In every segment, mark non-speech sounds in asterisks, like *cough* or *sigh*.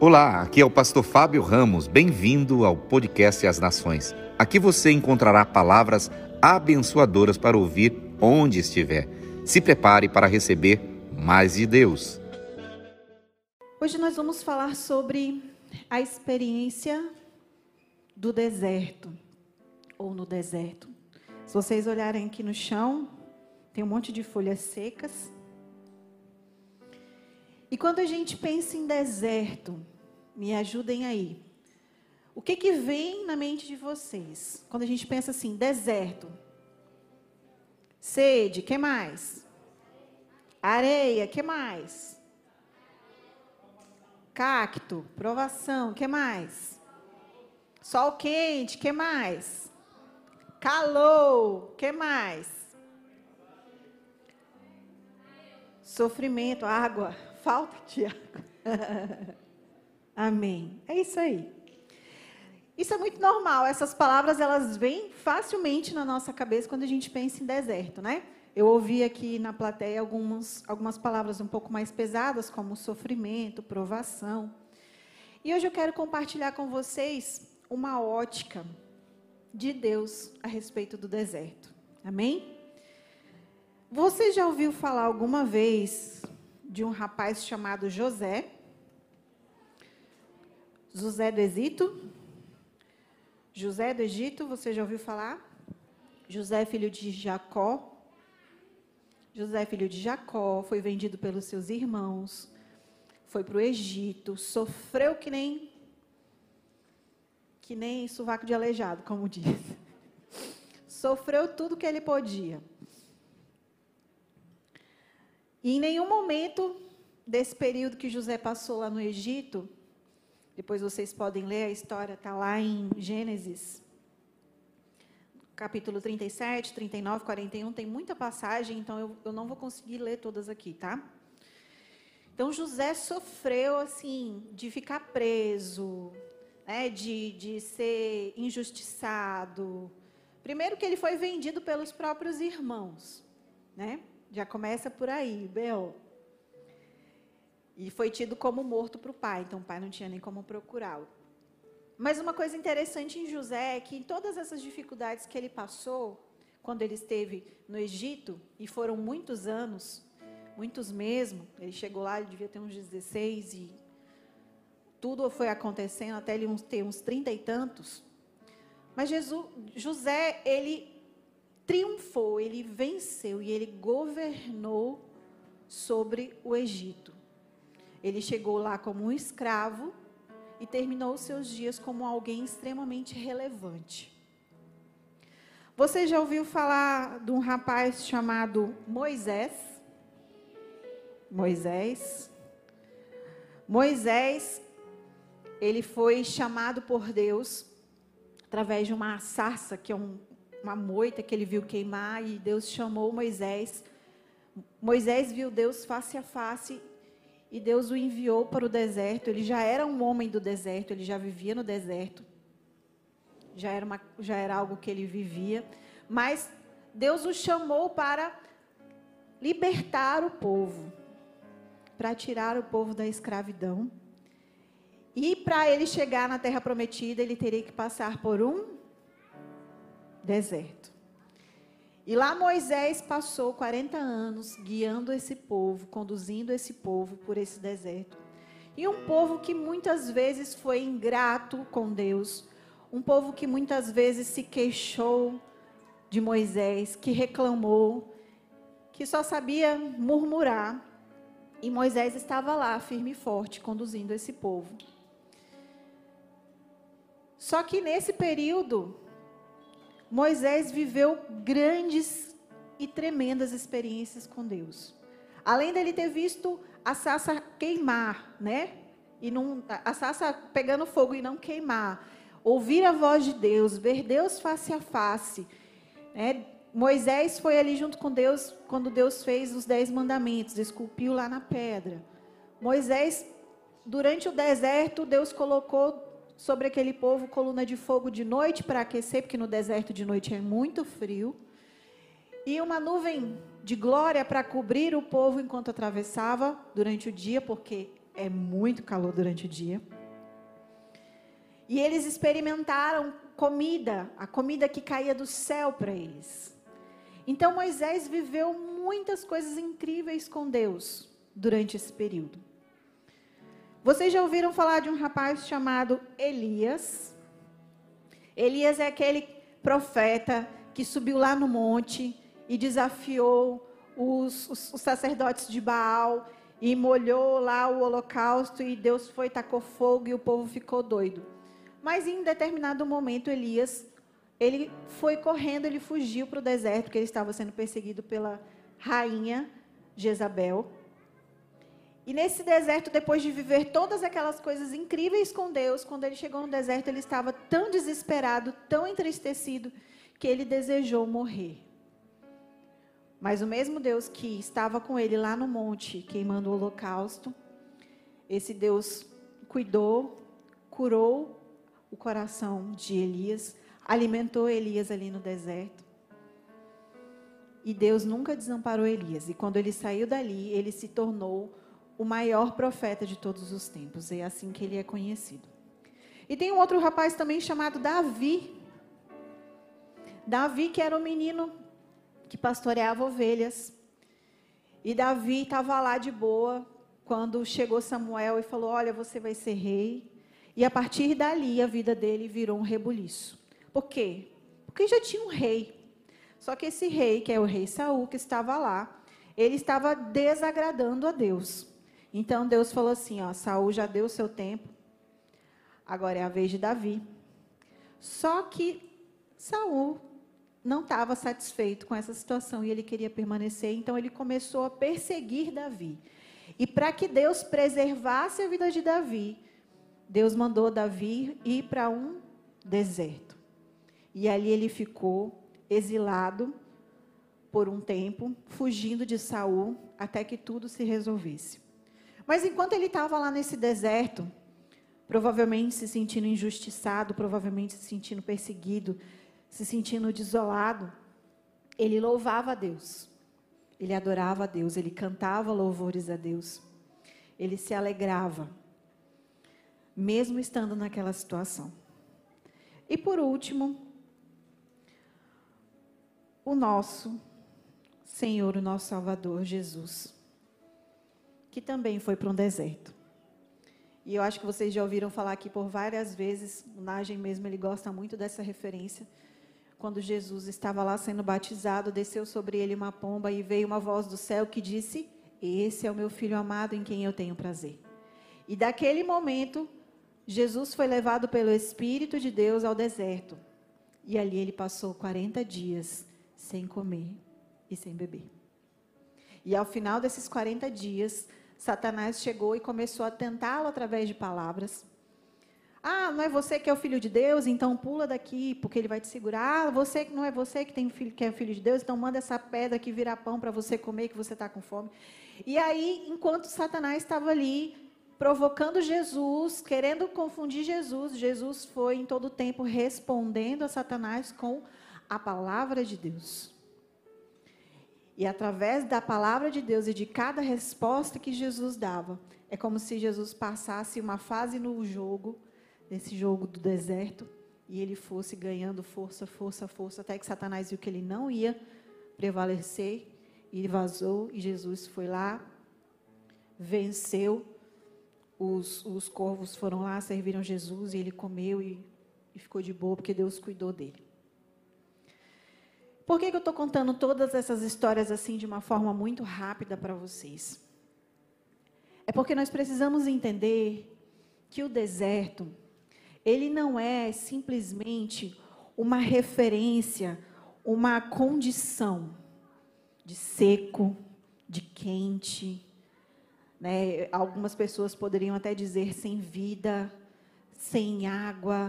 Olá, aqui é o pastor Fábio Ramos. Bem-vindo ao podcast As Nações. Aqui você encontrará palavras abençoadoras para ouvir onde estiver. Se prepare para receber mais de Deus. Hoje nós vamos falar sobre a experiência do deserto ou no deserto. Se vocês olharem aqui no chão, tem um monte de folhas secas. E quando a gente pensa em deserto, me ajudem aí. O que que vem na mente de vocês? Quando a gente pensa assim, deserto. Sede, que mais? Areia, que mais? Cacto, provação, que mais? Sol quente, que mais? Calor, que mais? Sofrimento, água, falta água. *laughs* Amém. É isso aí. Isso é muito normal. Essas palavras elas vêm facilmente na nossa cabeça quando a gente pensa em deserto, né? Eu ouvi aqui na plateia algumas, algumas palavras um pouco mais pesadas, como sofrimento, provação. E hoje eu quero compartilhar com vocês uma ótica de Deus a respeito do deserto. Amém? Você já ouviu falar alguma vez de um rapaz chamado José. José do Egito. José do Egito, você já ouviu falar? José, filho de Jacó. José, filho de Jacó, foi vendido pelos seus irmãos, foi para o Egito, sofreu que nem que nem sovaco de aleijado, como diz. *laughs* Sofreu tudo que ele podia. E em nenhum momento desse período que José passou lá no Egito, depois vocês podem ler a história, está lá em Gênesis, capítulo 37, 39, 41, tem muita passagem, então eu, eu não vou conseguir ler todas aqui, tá? Então José sofreu assim de ficar preso, né, de, de ser injustiçado. Primeiro que ele foi vendido pelos próprios irmãos, né? Já começa por aí, Bel. E foi tido como morto para o pai, então o pai não tinha nem como procurá-lo. Mas uma coisa interessante em José é que em todas essas dificuldades que ele passou, quando ele esteve no Egito, e foram muitos anos, muitos mesmo, ele chegou lá, ele devia ter uns 16 e tudo foi acontecendo até ele ter uns 30 e tantos. Mas Jesus, José, ele triunfou, ele venceu e ele governou sobre o Egito. Ele chegou lá como um escravo e terminou seus dias como alguém extremamente relevante. Você já ouviu falar de um rapaz chamado Moisés? Moisés. Moisés, ele foi chamado por Deus através de uma sarça, que é um, uma moita que ele viu queimar e Deus chamou Moisés. Moisés viu Deus face a face e Deus o enviou para o deserto. Ele já era um homem do deserto, ele já vivia no deserto. Já era, uma, já era algo que ele vivia. Mas Deus o chamou para libertar o povo, para tirar o povo da escravidão. E para ele chegar na terra prometida, ele teria que passar por um deserto. E lá Moisés passou 40 anos guiando esse povo, conduzindo esse povo por esse deserto. E um povo que muitas vezes foi ingrato com Deus, um povo que muitas vezes se queixou de Moisés, que reclamou, que só sabia murmurar. E Moisés estava lá, firme e forte, conduzindo esse povo. Só que nesse período, Moisés viveu grandes e tremendas experiências com Deus. Além dele ter visto a sassa queimar, né? E não, a sassa pegando fogo e não queimar. Ouvir a voz de Deus, ver Deus face a face. Né? Moisés foi ali junto com Deus quando Deus fez os dez mandamentos, esculpiu lá na pedra. Moisés, durante o deserto, Deus colocou sobre aquele povo coluna de fogo de noite para aquecer, porque no deserto de noite é muito frio, e uma nuvem de glória para cobrir o povo enquanto atravessava durante o dia, porque é muito calor durante o dia. E eles experimentaram comida, a comida que caía do céu para eles. Então Moisés viveu muitas coisas incríveis com Deus durante esse período. Vocês já ouviram falar de um rapaz chamado Elias? Elias é aquele profeta que subiu lá no monte e desafiou os, os, os sacerdotes de Baal e molhou lá o holocausto e Deus foi tacou fogo e o povo ficou doido. Mas em determinado momento Elias ele foi correndo, ele fugiu para o deserto, porque ele estava sendo perseguido pela rainha Jezabel. E nesse deserto, depois de viver todas aquelas coisas incríveis com Deus, quando ele chegou no deserto, ele estava tão desesperado, tão entristecido, que ele desejou morrer. Mas o mesmo Deus que estava com ele lá no monte, queimando o holocausto, esse Deus cuidou, curou o coração de Elias, alimentou Elias ali no deserto. E Deus nunca desamparou Elias. E quando ele saiu dali, ele se tornou o maior profeta de todos os tempos. É assim que ele é conhecido. E tem um outro rapaz também chamado Davi. Davi, que era um menino que pastoreava ovelhas. E Davi estava lá de boa quando chegou Samuel e falou: Olha, você vai ser rei. E a partir dali a vida dele virou um rebuliço. Por quê? Porque já tinha um rei. Só que esse rei, que é o rei Saul, que estava lá, ele estava desagradando a Deus. Então Deus falou assim: ó, Saul já deu o seu tempo, agora é a vez de Davi. Só que Saul não estava satisfeito com essa situação e ele queria permanecer, então ele começou a perseguir Davi. E para que Deus preservasse a vida de Davi, Deus mandou Davi ir para um deserto. E ali ele ficou exilado por um tempo, fugindo de Saul, até que tudo se resolvesse. Mas enquanto ele estava lá nesse deserto, provavelmente se sentindo injustiçado, provavelmente se sentindo perseguido, se sentindo desolado, ele louvava a Deus. Ele adorava a Deus, ele cantava louvores a Deus. Ele se alegrava, mesmo estando naquela situação. E por último, o nosso Senhor, o nosso Salvador Jesus, que também foi para um deserto. E eu acho que vocês já ouviram falar aqui por várias vezes, o Nagem mesmo, ele gosta muito dessa referência. Quando Jesus estava lá sendo batizado, desceu sobre ele uma pomba e veio uma voz do céu que disse: Esse é o meu filho amado em quem eu tenho prazer. E daquele momento, Jesus foi levado pelo Espírito de Deus ao deserto. E ali ele passou 40 dias sem comer e sem beber. E ao final desses 40 dias, Satanás chegou e começou a tentá-lo através de palavras. Ah, não é você que é o filho de Deus, então pula daqui, porque ele vai te segurar. Ah, você não é você que tem filho, que é filho de Deus, então manda essa pedra que virar pão para você comer, que você está com fome. E aí, enquanto Satanás estava ali provocando Jesus, querendo confundir Jesus, Jesus foi em todo o tempo respondendo a Satanás com a palavra de Deus. E através da palavra de Deus e de cada resposta que Jesus dava, é como se Jesus passasse uma fase no jogo, nesse jogo do deserto, e ele fosse ganhando força, força, força, até que Satanás viu que ele não ia prevalecer, e vazou, e Jesus foi lá, venceu, os, os corvos foram lá, serviram Jesus, e ele comeu e, e ficou de boa, porque Deus cuidou dele. Por que, que eu estou contando todas essas histórias assim de uma forma muito rápida para vocês? É porque nós precisamos entender que o deserto, ele não é simplesmente uma referência, uma condição de seco, de quente. Né? Algumas pessoas poderiam até dizer sem vida, sem água.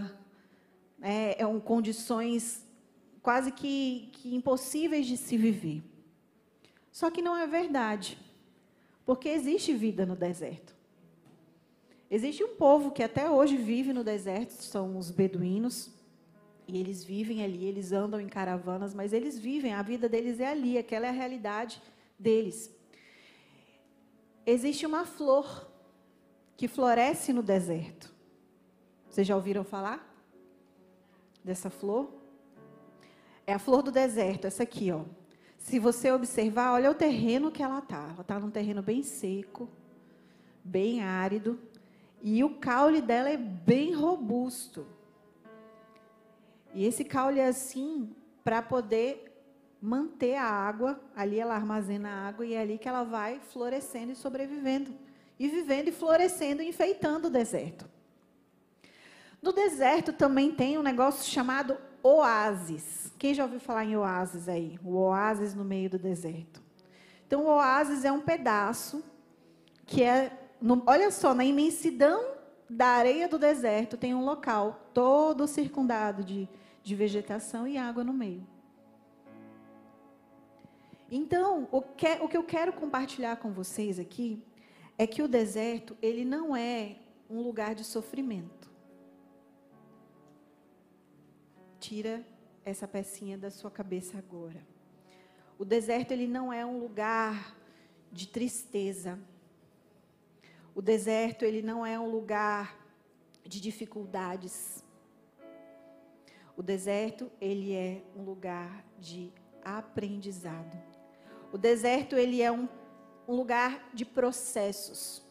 Né? É, um, condições quase que, que impossíveis de se viver. Só que não é verdade, porque existe vida no deserto. Existe um povo que até hoje vive no deserto, são os beduínos, e eles vivem ali, eles andam em caravanas, mas eles vivem, a vida deles é ali, aquela é a realidade deles. Existe uma flor que floresce no deserto. Vocês já ouviram falar dessa flor? É a flor do deserto, essa aqui, ó. Se você observar, olha o terreno que ela tá. Ela tá num terreno bem seco, bem árido, e o caule dela é bem robusto. E esse caule é assim para poder manter a água, ali ela armazena a água e é ali que ela vai florescendo e sobrevivendo. E vivendo e florescendo, enfeitando o deserto. No deserto também tem um negócio chamado oásis. Quem já ouviu falar em oásis aí? O oásis no meio do deserto. Então, o oásis é um pedaço que é, no, olha só, na imensidão da areia do deserto tem um local todo circundado de, de vegetação e água no meio. Então, o que, o que eu quero compartilhar com vocês aqui é que o deserto, ele não é um lugar de sofrimento. Tira essa pecinha da sua cabeça agora. O deserto, ele não é um lugar de tristeza. O deserto, ele não é um lugar de dificuldades. O deserto, ele é um lugar de aprendizado. O deserto ele é um, um lugar de processos.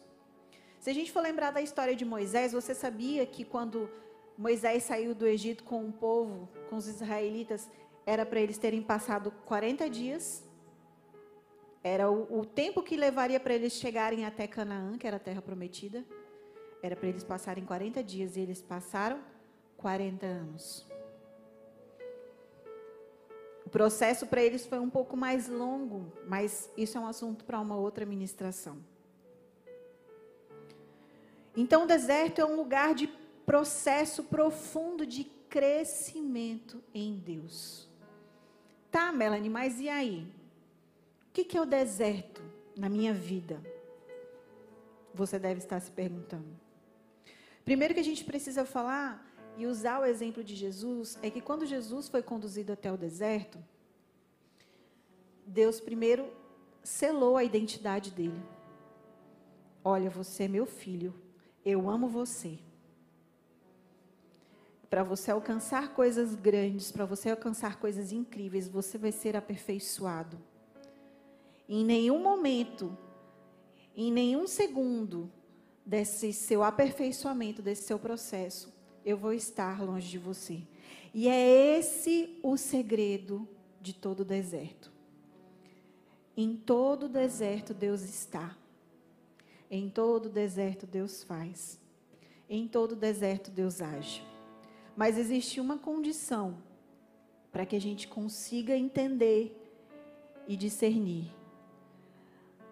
Se a gente for lembrar da história de Moisés, você sabia que quando Moisés saiu do Egito com o povo, com os israelitas, era para eles terem passado 40 dias. Era o, o tempo que levaria para eles chegarem até Canaã, que era a terra prometida. Era para eles passarem 40 dias e eles passaram 40 anos. O processo para eles foi um pouco mais longo, mas isso é um assunto para uma outra ministração. Então, o deserto é um lugar de processo profundo de crescimento em Deus. Tá, Melanie, mas e aí? O que é o deserto na minha vida? Você deve estar se perguntando. Primeiro que a gente precisa falar e usar o exemplo de Jesus é que quando Jesus foi conduzido até o deserto, Deus primeiro selou a identidade dele. Olha, você é meu filho, eu amo você. Para você alcançar coisas grandes, para você alcançar coisas incríveis, você vai ser aperfeiçoado. Em nenhum momento, em nenhum segundo desse seu aperfeiçoamento, desse seu processo, eu vou estar longe de você. E é esse o segredo de todo deserto. Em todo deserto Deus está. Em todo deserto Deus faz. Em todo deserto Deus age. Mas existe uma condição para que a gente consiga entender e discernir.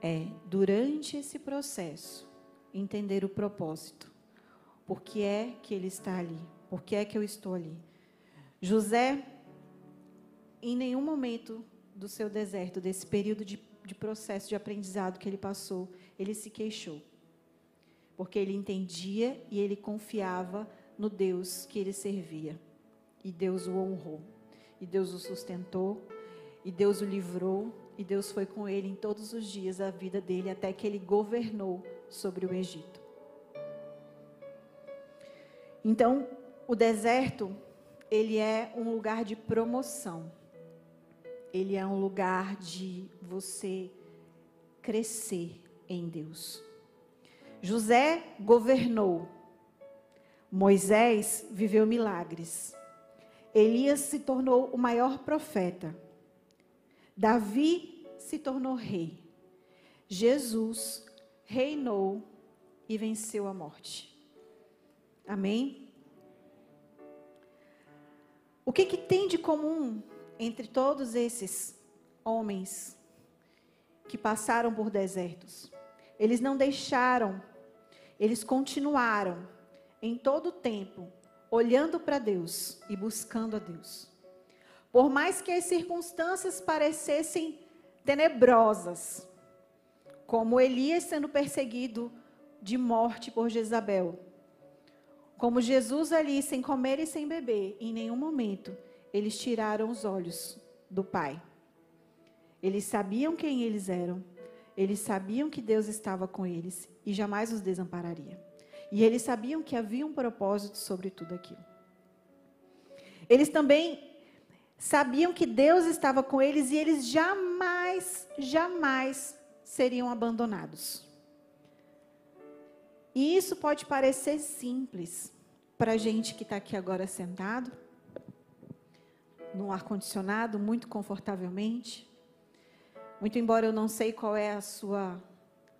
É, durante esse processo, entender o propósito. Por que é que ele está ali? Por que é que eu estou ali? José, em nenhum momento do seu deserto, desse período de, de processo de aprendizado que ele passou, ele se queixou. Porque ele entendia e ele confiava no Deus que ele servia. E Deus o honrou. E Deus o sustentou. E Deus o livrou. E Deus foi com ele em todos os dias da vida dele, até que ele governou sobre o Egito. Então, o deserto, ele é um lugar de promoção. Ele é um lugar de você crescer em Deus. José governou. Moisés viveu milagres. Elias se tornou o maior profeta. Davi se tornou rei. Jesus reinou e venceu a morte. Amém? O que, que tem de comum entre todos esses homens que passaram por desertos? Eles não deixaram, eles continuaram em todo o tempo olhando para Deus e buscando a Deus. Por mais que as circunstâncias parecessem tenebrosas, como Elias sendo perseguido de morte por Jezabel, como Jesus ali, sem comer e sem beber, em nenhum momento eles tiraram os olhos do Pai. Eles sabiam quem eles eram, eles sabiam que Deus estava com eles e jamais os desampararia. E eles sabiam que havia um propósito sobre tudo aquilo. Eles também sabiam que Deus estava com eles e eles jamais, jamais seriam abandonados. E isso pode parecer simples para a gente que está aqui agora sentado, no ar-condicionado, muito confortavelmente. Muito embora eu não sei qual é a sua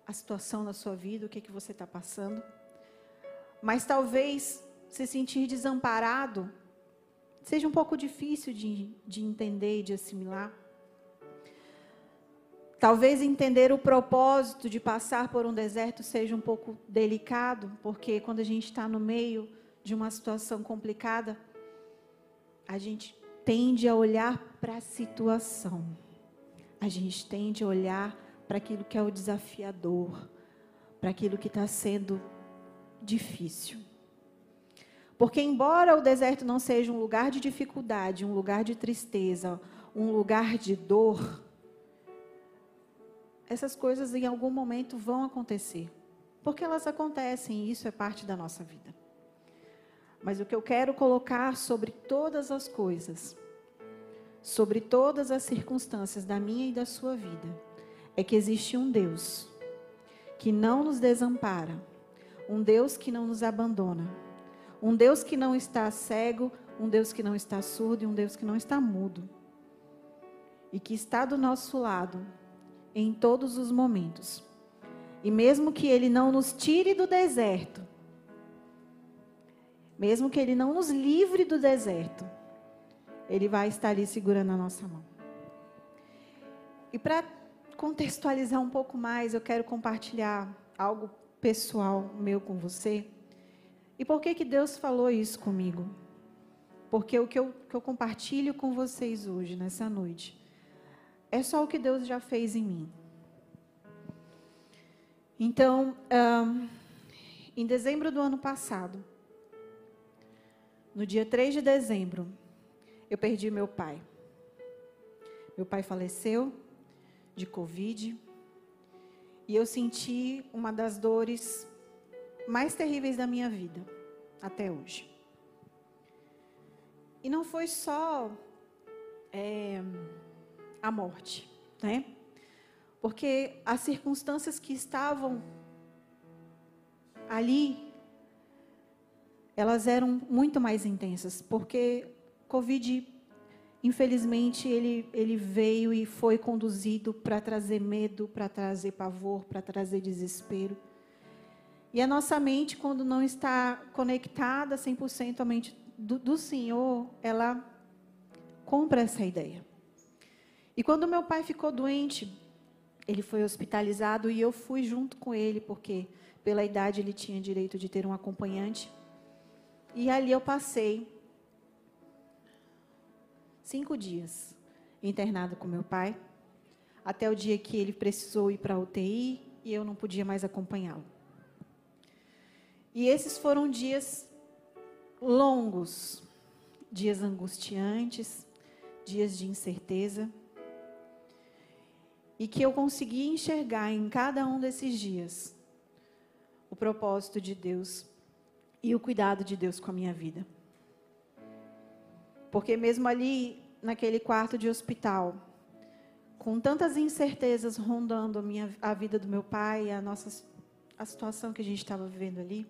a situação na sua vida, o que, que você está passando. Mas talvez se sentir desamparado seja um pouco difícil de, de entender e de assimilar. Talvez entender o propósito de passar por um deserto seja um pouco delicado, porque quando a gente está no meio de uma situação complicada, a gente tende a olhar para a situação, a gente tende a olhar para aquilo que é o desafiador, para aquilo que está sendo difícil. Porque, embora o deserto não seja um lugar de dificuldade, um lugar de tristeza, um lugar de dor, essas coisas em algum momento vão acontecer. Porque elas acontecem e isso é parte da nossa vida. Mas o que eu quero colocar sobre todas as coisas, sobre todas as circunstâncias da minha e da sua vida, é que existe um Deus que não nos desampara, um Deus que não nos abandona um Deus que não está cego, um Deus que não está surdo e um Deus que não está mudo. E que está do nosso lado em todos os momentos. E mesmo que Ele não nos tire do deserto, mesmo que Ele não nos livre do deserto, Ele vai estar ali segurando a nossa mão. E para contextualizar um pouco mais, eu quero compartilhar algo pessoal meu com você. E por que, que Deus falou isso comigo? Porque o que eu, que eu compartilho com vocês hoje, nessa noite, é só o que Deus já fez em mim. Então, um, em dezembro do ano passado, no dia 3 de dezembro, eu perdi meu pai. Meu pai faleceu de Covid. E eu senti uma das dores mais terríveis da minha vida até hoje. E não foi só é, a morte, né? Porque as circunstâncias que estavam ali, elas eram muito mais intensas, porque Covid, infelizmente, ele, ele veio e foi conduzido para trazer medo, para trazer pavor, para trazer desespero. E a nossa mente, quando não está conectada 100% à mente do, do Senhor, ela compra essa ideia. E quando meu pai ficou doente, ele foi hospitalizado e eu fui junto com ele, porque pela idade ele tinha direito de ter um acompanhante. E ali eu passei cinco dias internado com meu pai, até o dia que ele precisou ir para a UTI e eu não podia mais acompanhá-lo. E esses foram dias longos, dias angustiantes, dias de incerteza. E que eu consegui enxergar em cada um desses dias o propósito de Deus e o cuidado de Deus com a minha vida. Porque mesmo ali, naquele quarto de hospital, com tantas incertezas rondando a, minha, a vida do meu pai, a nossa a situação que a gente estava vivendo ali,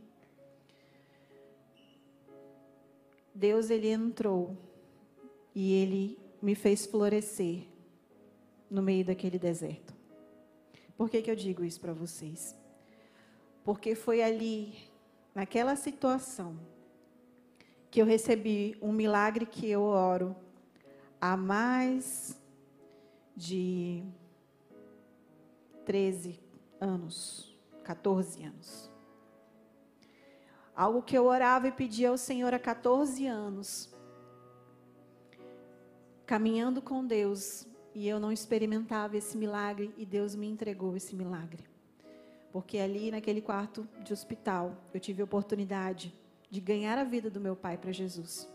Deus ele entrou e ele me fez florescer no meio daquele deserto. Por que, que eu digo isso para vocês? Porque foi ali, naquela situação, que eu recebi um milagre que eu oro há mais de 13 anos, 14 anos. Algo que eu orava e pedia ao Senhor há 14 anos. Caminhando com Deus, e eu não experimentava esse milagre, e Deus me entregou esse milagre. Porque ali, naquele quarto de hospital, eu tive a oportunidade de ganhar a vida do meu pai para Jesus.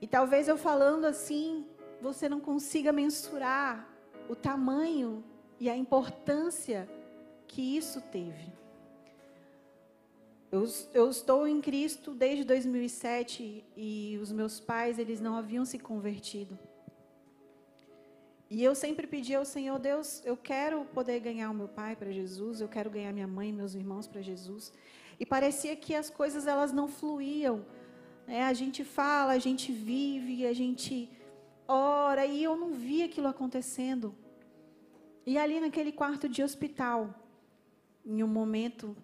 E talvez eu falando assim, você não consiga mensurar o tamanho e a importância que isso teve. Eu, eu, estou em Cristo desde 2007 e os meus pais eles não haviam se convertido. E eu sempre pedi ao Senhor Deus, eu quero poder ganhar o meu pai para Jesus, eu quero ganhar minha mãe, meus irmãos para Jesus. E parecia que as coisas elas não fluíam. Né? A gente fala, a gente vive, a gente ora e eu não via aquilo acontecendo. E ali naquele quarto de hospital, em um momento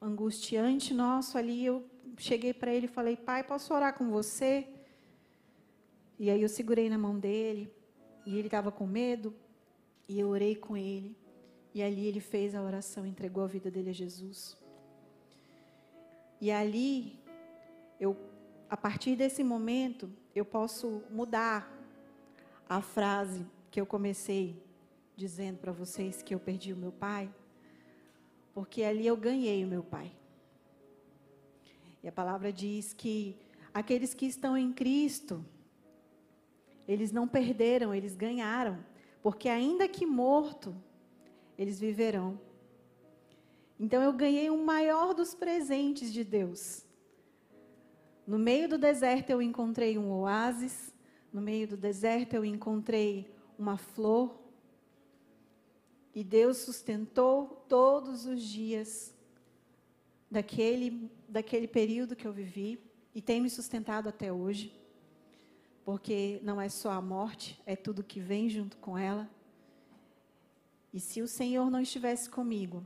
angustiante nosso ali, eu cheguei para ele e falei: Pai, posso orar com você? E aí eu segurei na mão dele, e ele estava com medo, e eu orei com ele. E ali ele fez a oração, entregou a vida dele a Jesus. E ali, eu, a partir desse momento, eu posso mudar a frase que eu comecei dizendo para vocês que eu perdi o meu pai porque ali eu ganhei o meu pai. E a palavra diz que aqueles que estão em Cristo, eles não perderam, eles ganharam, porque ainda que morto, eles viverão. Então eu ganhei o maior dos presentes de Deus. No meio do deserto eu encontrei um oásis, no meio do deserto eu encontrei uma flor, e Deus sustentou todos os dias daquele, daquele período que eu vivi e tem me sustentado até hoje. Porque não é só a morte, é tudo que vem junto com ela. E se o Senhor não estivesse comigo,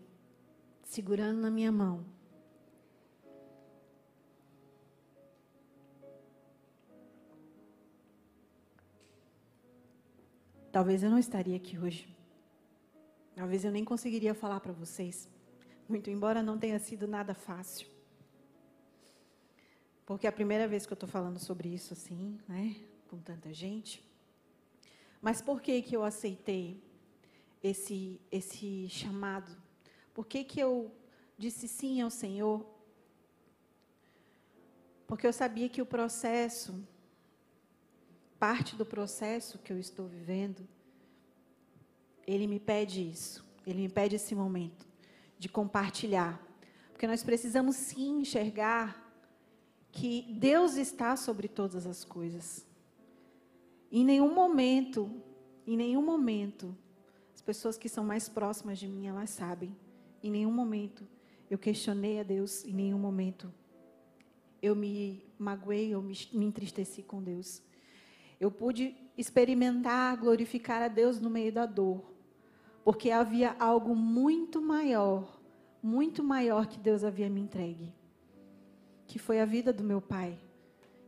segurando na minha mão, talvez eu não estaria aqui hoje. Talvez eu nem conseguiria falar para vocês, muito embora não tenha sido nada fácil. Porque é a primeira vez que eu estou falando sobre isso assim, né, com tanta gente. Mas por que que eu aceitei esse esse chamado? Por que que eu disse sim ao Senhor? Porque eu sabia que o processo, parte do processo que eu estou vivendo, ele me pede isso. Ele me pede esse momento de compartilhar. Porque nós precisamos sim enxergar que Deus está sobre todas as coisas. Em nenhum momento, em nenhum momento, pessoas que são mais próximas de mim, elas sabem. Em nenhum momento eu questionei a Deus, em nenhum momento eu me magoei ou me, entristeci com Deus. Eu pude experimentar, glorificar a Deus no meio da dor porque havia algo muito maior, muito maior que Deus havia me entregue, que foi a vida do meu pai,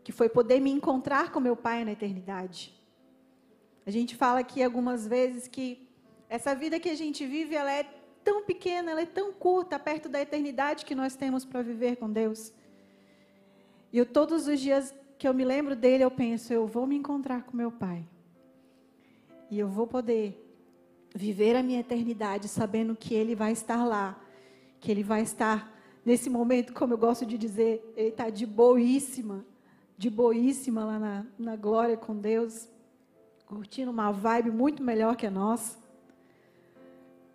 que foi poder me encontrar com meu pai na eternidade. A gente fala aqui algumas vezes que essa vida que a gente vive, ela é tão pequena, ela é tão curta perto da eternidade que nós temos para viver com Deus. E eu todos os dias que eu me lembro dele, eu penso, eu vou me encontrar com meu pai. E eu vou poder viver a minha eternidade sabendo que Ele vai estar lá, que Ele vai estar nesse momento, como eu gosto de dizer, Ele está de boíssima, de boíssima lá na, na glória com Deus, curtindo uma vibe muito melhor que a nossa.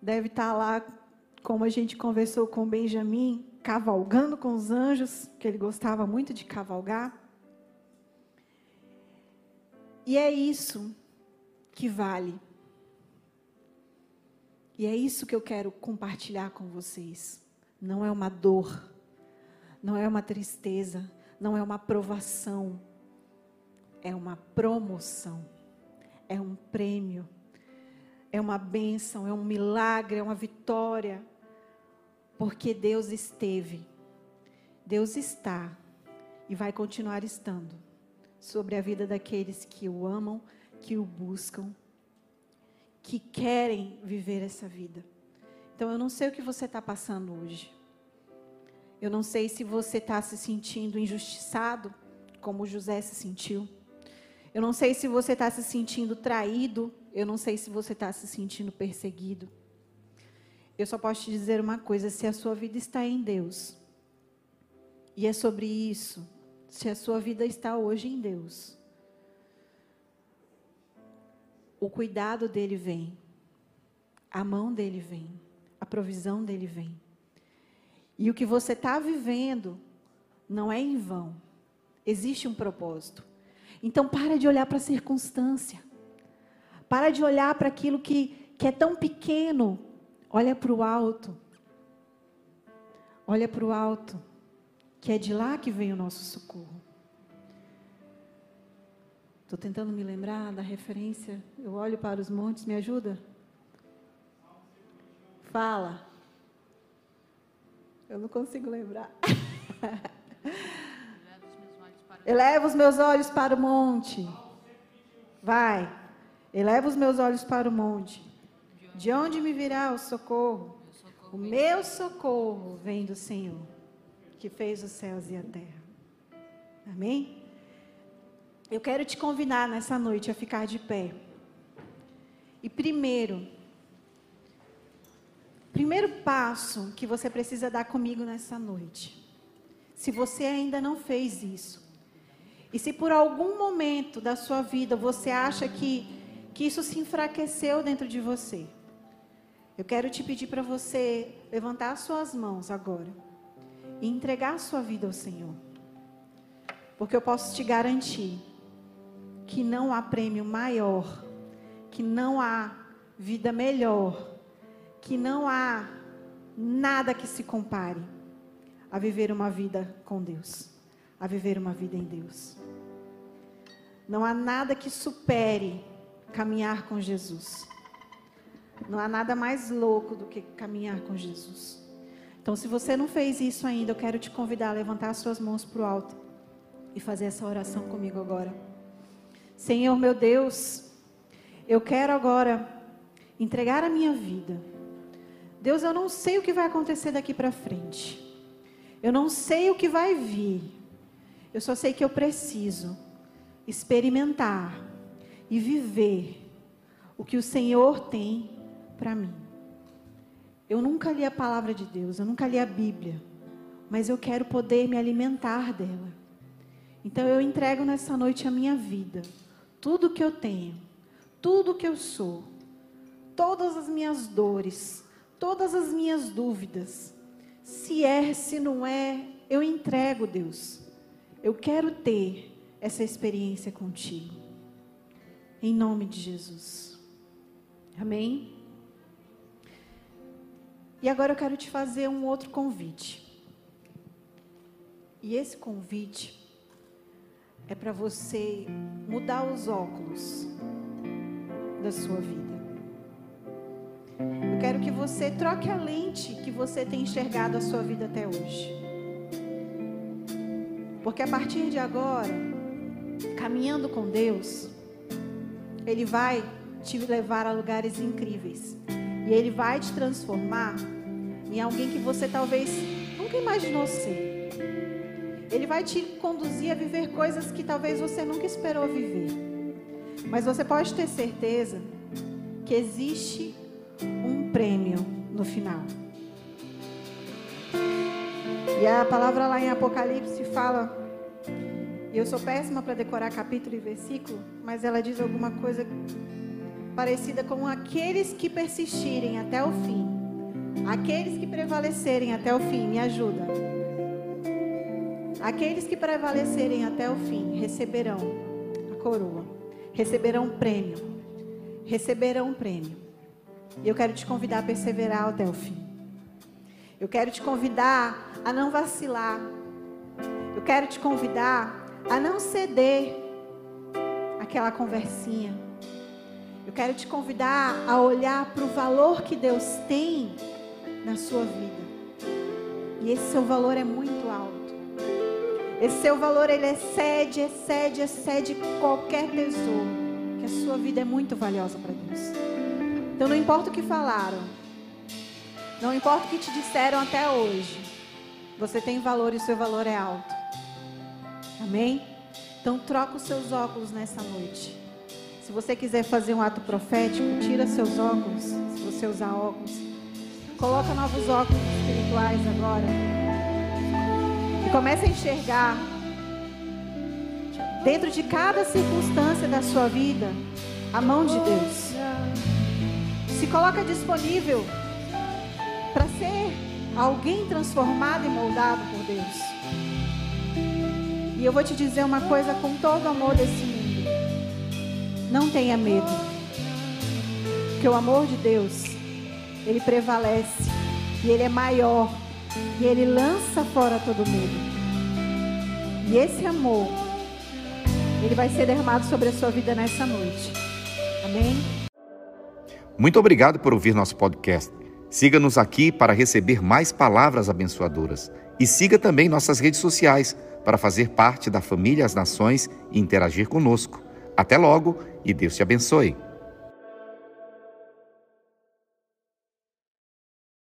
Deve estar lá, como a gente conversou com Benjamin, cavalgando com os anjos, que ele gostava muito de cavalgar. E é isso que vale. E é isso que eu quero compartilhar com vocês. Não é uma dor, não é uma tristeza, não é uma provação, é uma promoção, é um prêmio, é uma bênção, é um milagre, é uma vitória, porque Deus esteve, Deus está e vai continuar estando sobre a vida daqueles que o amam, que o buscam que querem viver essa vida. Então, eu não sei o que você está passando hoje. Eu não sei se você está se sentindo injustiçado, como José se sentiu. Eu não sei se você está se sentindo traído. Eu não sei se você está se sentindo perseguido. Eu só posso te dizer uma coisa: se a sua vida está em Deus, e é sobre isso, se a sua vida está hoje em Deus, o cuidado dele vem, a mão dele vem, a provisão dele vem. E o que você está vivendo não é em vão. Existe um propósito. Então, para de olhar para a circunstância. Para de olhar para aquilo que, que é tão pequeno. Olha para o alto. Olha para o alto. Que é de lá que vem o nosso socorro. Estou tentando me lembrar da referência. Eu olho para os montes, me ajuda? Fala. Eu não consigo lembrar. *laughs* Eleva os meus olhos para o monte. Vai. Eleva os meus olhos para o monte. De onde me virá o socorro? O meu socorro vem do Senhor, que fez os céus e a terra. Amém? Eu quero te convidar nessa noite a ficar de pé. E primeiro, primeiro passo que você precisa dar comigo nessa noite. Se você ainda não fez isso, e se por algum momento da sua vida você acha que, que isso se enfraqueceu dentro de você, eu quero te pedir para você levantar as suas mãos agora e entregar a sua vida ao Senhor. Porque eu posso te garantir que não há prêmio maior, que não há vida melhor, que não há nada que se compare a viver uma vida com Deus, a viver uma vida em Deus. Não há nada que supere caminhar com Jesus. Não há nada mais louco do que caminhar com Jesus. Então, se você não fez isso ainda, eu quero te convidar a levantar as suas mãos para o alto e fazer essa oração comigo agora. Senhor meu Deus, eu quero agora entregar a minha vida. Deus, eu não sei o que vai acontecer daqui para frente. Eu não sei o que vai vir. Eu só sei que eu preciso experimentar e viver o que o Senhor tem para mim. Eu nunca li a palavra de Deus, eu nunca li a Bíblia, mas eu quero poder me alimentar dela. Então eu entrego nessa noite a minha vida, tudo que eu tenho, tudo que eu sou, todas as minhas dores, todas as minhas dúvidas. Se é, se não é, eu entrego, Deus. Eu quero ter essa experiência contigo. Em nome de Jesus. Amém? E agora eu quero te fazer um outro convite. E esse convite é para você mudar os óculos da sua vida. Eu quero que você troque a lente que você tem enxergado a sua vida até hoje. Porque a partir de agora, caminhando com Deus, Ele vai te levar a lugares incríveis. E Ele vai te transformar em alguém que você talvez nunca imaginou ser. Ele vai te conduzir a viver coisas que talvez você nunca esperou viver. Mas você pode ter certeza que existe um prêmio no final. E a palavra lá em Apocalipse fala. Eu sou péssima para decorar capítulo e versículo, mas ela diz alguma coisa parecida com aqueles que persistirem até o fim. Aqueles que prevalecerem até o fim, me ajuda. Aqueles que prevalecerem até o fim receberão a coroa, receberão um prêmio, receberão um prêmio. E eu quero te convidar a perseverar até o fim. Eu quero te convidar a não vacilar. Eu quero te convidar a não ceder aquela conversinha eu quero te convidar a olhar para o valor que Deus tem na sua vida. E esse seu valor é muito alto. Esse seu valor ele excede, excede, excede qualquer tesouro. Que a sua vida é muito valiosa para Deus. Então não importa o que falaram. Não importa o que te disseram até hoje. Você tem valor e o seu valor é alto. Amém? Então troca os seus óculos nessa noite. Se você quiser fazer um ato profético, tira seus óculos, se você usar óculos. Coloca novos óculos espirituais agora. E comece a enxergar dentro de cada circunstância da sua vida a mão de Deus. Se coloca disponível para ser alguém transformado e moldado por Deus. E eu vou te dizer uma coisa com todo o amor desse mundo. Não tenha medo. Porque o amor de Deus, ele prevalece. E ele é maior. E ele lança fora todo medo. E esse amor, ele vai ser derramado sobre a sua vida nessa noite. Amém? Muito obrigado por ouvir nosso podcast. Siga-nos aqui para receber mais palavras abençoadoras. E siga também nossas redes sociais para fazer parte da família As Nações e interagir conosco. Até logo e Deus te abençoe.